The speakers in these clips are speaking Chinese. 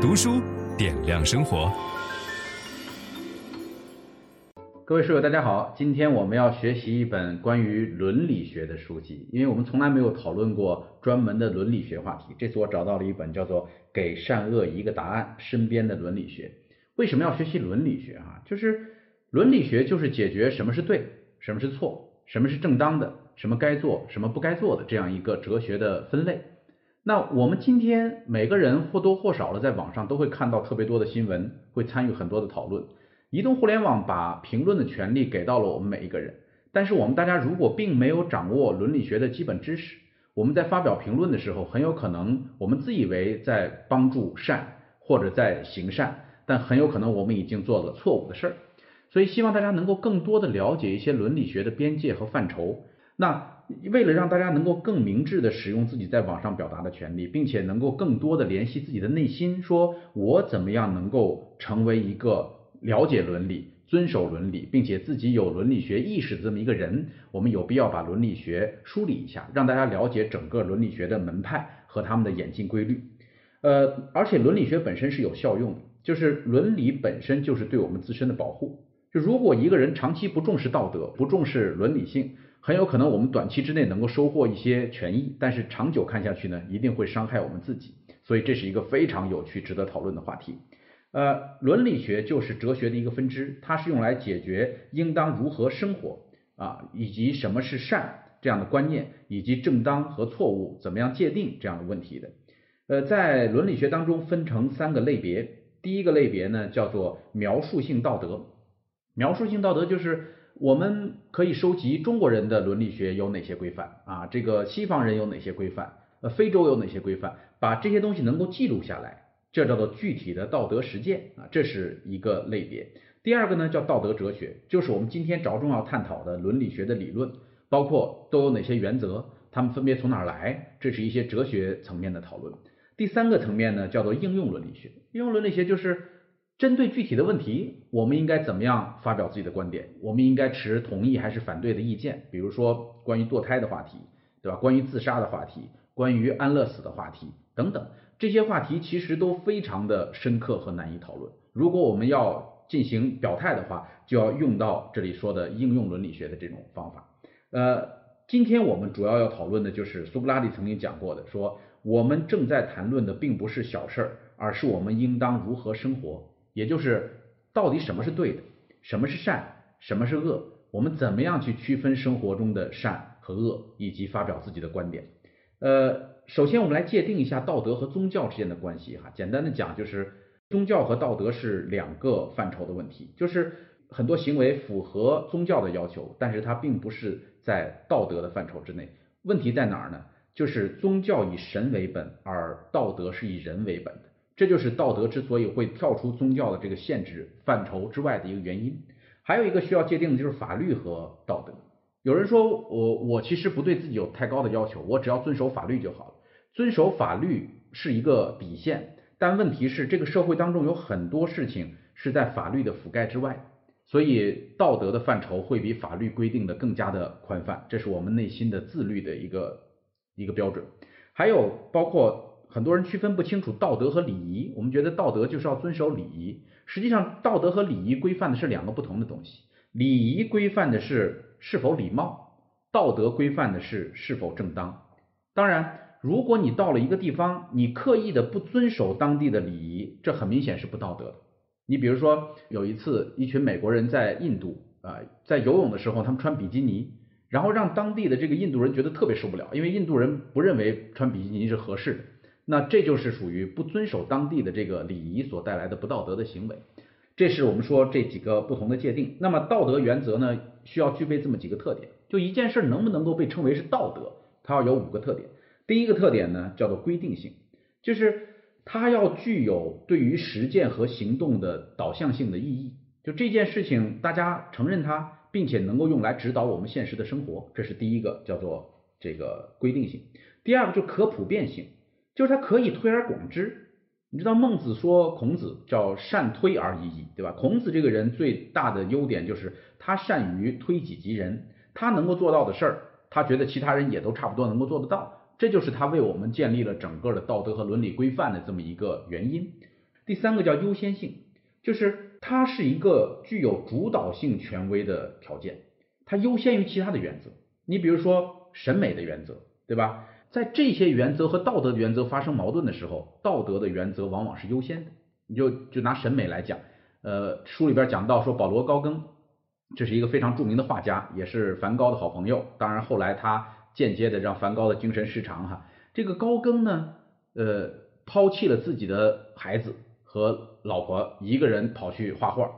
读书点亮生活。各位书友，大家好，今天我们要学习一本关于伦理学的书籍，因为我们从来没有讨论过专门的伦理学话题。这次我找到了一本叫做《给善恶一个答案：身边的伦理学》。为什么要学习伦理学？哈，就是伦理学就是解决什么是对，什么是错，什么是正当的，什么该做，什么不该做的这样一个哲学的分类。那我们今天每个人或多或少的在网上都会看到特别多的新闻，会参与很多的讨论。移动互联网把评论的权利给到了我们每一个人，但是我们大家如果并没有掌握伦理学的基本知识，我们在发表评论的时候，很有可能我们自以为在帮助善或者在行善，但很有可能我们已经做了错误的事儿。所以希望大家能够更多的了解一些伦理学的边界和范畴。那为了让大家能够更明智的使用自己在网上表达的权利，并且能够更多的联系自己的内心，说我怎么样能够成为一个。了解伦理、遵守伦理，并且自己有伦理学意识的这么一个人，我们有必要把伦理学梳理一下，让大家了解整个伦理学的门派和他们的演进规律。呃，而且伦理学本身是有效用的，就是伦理本身就是对我们自身的保护。就如果一个人长期不重视道德、不重视伦理性，很有可能我们短期之内能够收获一些权益，但是长久看下去呢，一定会伤害我们自己。所以这是一个非常有趣、值得讨论的话题。呃，伦理学就是哲学的一个分支，它是用来解决应当如何生活啊，以及什么是善这样的观念，以及正当和错误怎么样界定这样的问题的。呃，在伦理学当中分成三个类别，第一个类别呢叫做描述性道德，描述性道德就是我们可以收集中国人的伦理学有哪些规范啊，这个西方人有哪些规范，呃，非洲有哪些规范，把这些东西能够记录下来。这叫做具体的道德实践啊，这是一个类别。第二个呢叫道德哲学，就是我们今天着重要探讨的伦理学的理论，包括都有哪些原则，它们分别从哪儿来，这是一些哲学层面的讨论。第三个层面呢叫做应用伦理学，应用伦理学就是针对具体的问题，我们应该怎么样发表自己的观点，我们应该持同意还是反对的意见，比如说关于堕胎的话题，对吧？关于自杀的话题，关于安乐死的话题等等。这些话题其实都非常的深刻和难以讨论。如果我们要进行表态的话，就要用到这里说的应用伦理学的这种方法。呃，今天我们主要要讨论的就是苏格拉底曾经讲过的，说我们正在谈论的并不是小事儿，而是我们应当如何生活，也就是到底什么是对的，什么是善，什么是恶，我们怎么样去区分生活中的善和恶，以及发表自己的观点。呃。首先，我们来界定一下道德和宗教之间的关系哈。简单的讲，就是宗教和道德是两个范畴的问题。就是很多行为符合宗教的要求，但是它并不是在道德的范畴之内。问题在哪儿呢？就是宗教以神为本，而道德是以人为本的。这就是道德之所以会跳出宗教的这个限制范畴之外的一个原因。还有一个需要界定的就是法律和道德。有人说我我其实不对自己有太高的要求，我只要遵守法律就好了。遵守法律是一个底线，但问题是这个社会当中有很多事情是在法律的覆盖之外，所以道德的范畴会比法律规定的更加的宽泛，这是我们内心的自律的一个一个标准。还有包括很多人区分不清楚道德和礼仪，我们觉得道德就是要遵守礼仪，实际上道德和礼仪规范的是两个不同的东西，礼仪规范的是是否礼貌，道德规范的是是否正当。当然。如果你到了一个地方，你刻意的不遵守当地的礼仪，这很明显是不道德的。你比如说，有一次，一群美国人在印度啊，在游泳的时候，他们穿比基尼，然后让当地的这个印度人觉得特别受不了，因为印度人不认为穿比基尼是合适的。那这就是属于不遵守当地的这个礼仪所带来的不道德的行为。这是我们说这几个不同的界定。那么道德原则呢，需要具备这么几个特点。就一件事能不能够被称为是道德，它要有五个特点。第一个特点呢，叫做规定性，就是它要具有对于实践和行动的导向性的意义。就这件事情，大家承认它，并且能够用来指导我们现实的生活，这是第一个，叫做这个规定性。第二个就可普遍性，就是他可以推而广之。你知道孟子说孔子叫善推而已矣，对吧？孔子这个人最大的优点就是他善于推己及人，他能够做到的事儿，他觉得其他人也都差不多能够做得到。这就是他为我们建立了整个的道德和伦理规范的这么一个原因。第三个叫优先性，就是它是一个具有主导性权威的条件，它优先于其他的原则。你比如说审美的原则，对吧？在这些原则和道德的原则发生矛盾的时候，道德的原则往往是优先的。你就就拿审美来讲，呃，书里边讲到说保罗高更，这是一个非常著名的画家，也是梵高的好朋友。当然后来他间接的让梵高的精神失常哈。这个高更呢，呃，抛弃了自己的孩子和老婆，一个人跑去画画。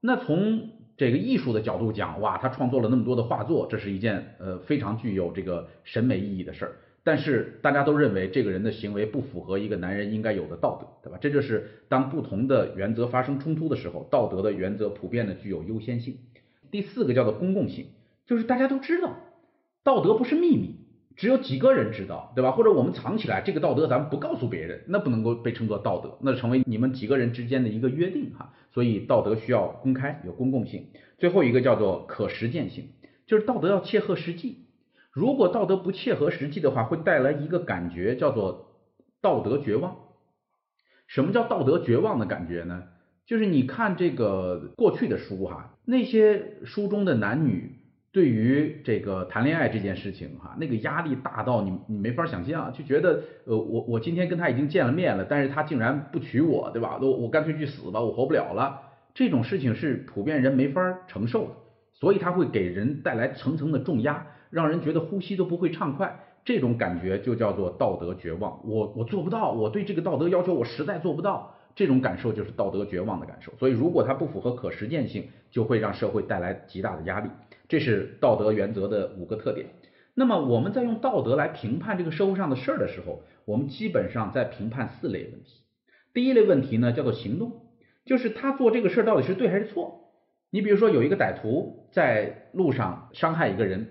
那从这个艺术的角度讲，哇，他创作了那么多的画作，这是一件呃非常具有这个审美意义的事儿。但是大家都认为这个人的行为不符合一个男人应该有的道德，对吧？这就是当不同的原则发生冲突的时候，道德的原则普遍的具有优先性。第四个叫做公共性，就是大家都知道，道德不是秘密，只有几个人知道，对吧？或者我们藏起来，这个道德咱们不告诉别人，那不能够被称作道德，那成为你们几个人之间的一个约定哈。所以道德需要公开，有公共性。最后一个叫做可实践性，就是道德要切合实际。如果道德不切合实际的话，会带来一个感觉叫做道德绝望。什么叫道德绝望的感觉呢？就是你看这个过去的书哈，那些书中的男女对于这个谈恋爱这件事情哈，那个压力大到你你没法想象，就觉得呃我我今天跟他已经见了面了，但是他竟然不娶我，对吧？我我干脆去死吧，我活不了了。这种事情是普遍人没法承受的，所以他会给人带来层层的重压。让人觉得呼吸都不会畅快，这种感觉就叫做道德绝望。我我做不到，我对这个道德要求我实在做不到，这种感受就是道德绝望的感受。所以如果它不符合可实践性，就会让社会带来极大的压力。这是道德原则的五个特点。那么我们在用道德来评判这个社会上的事儿的时候，我们基本上在评判四类问题。第一类问题呢，叫做行动，就是他做这个事儿到底是对还是错。你比如说有一个歹徒在路上伤害一个人。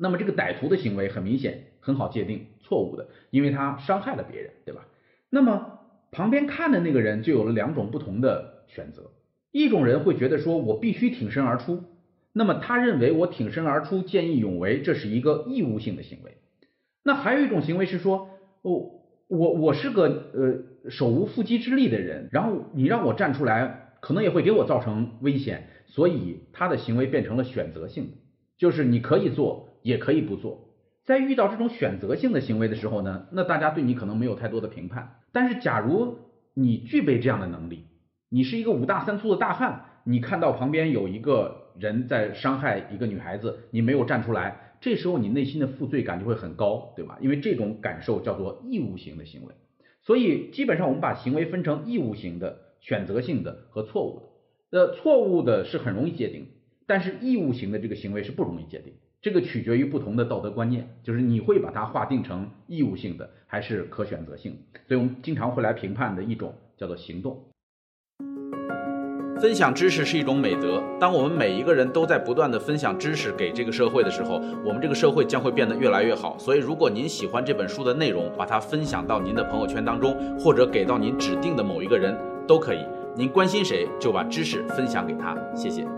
那么这个歹徒的行为很明显，很好界定错误的，因为他伤害了别人，对吧？那么旁边看的那个人就有了两种不同的选择，一种人会觉得说我必须挺身而出，那么他认为我挺身而出、见义勇为，这是一个义务性的行为。那还有一种行为是说，哦，我我是个呃手无缚鸡之力的人，然后你让我站出来，可能也会给我造成危险，所以他的行为变成了选择性的，就是你可以做。也可以不做，在遇到这种选择性的行为的时候呢，那大家对你可能没有太多的评判。但是假如你具备这样的能力，你是一个五大三粗的大汉，你看到旁边有一个人在伤害一个女孩子，你没有站出来，这时候你内心的负罪感就会很高，对吧？因为这种感受叫做义务型的行为。所以基本上我们把行为分成义务型的、选择性的和错误的。呃，错误的是很容易界定，但是义务型的这个行为是不容易界定。这个取决于不同的道德观念，就是你会把它划定成义务性的还是可选择性。所以我们经常会来评判的一种叫做行动。分享知识是一种美德，当我们每一个人都在不断地分享知识给这个社会的时候，我们这个社会将会变得越来越好。所以，如果您喜欢这本书的内容，把它分享到您的朋友圈当中，或者给到您指定的某一个人都可以。您关心谁，就把知识分享给他。谢谢。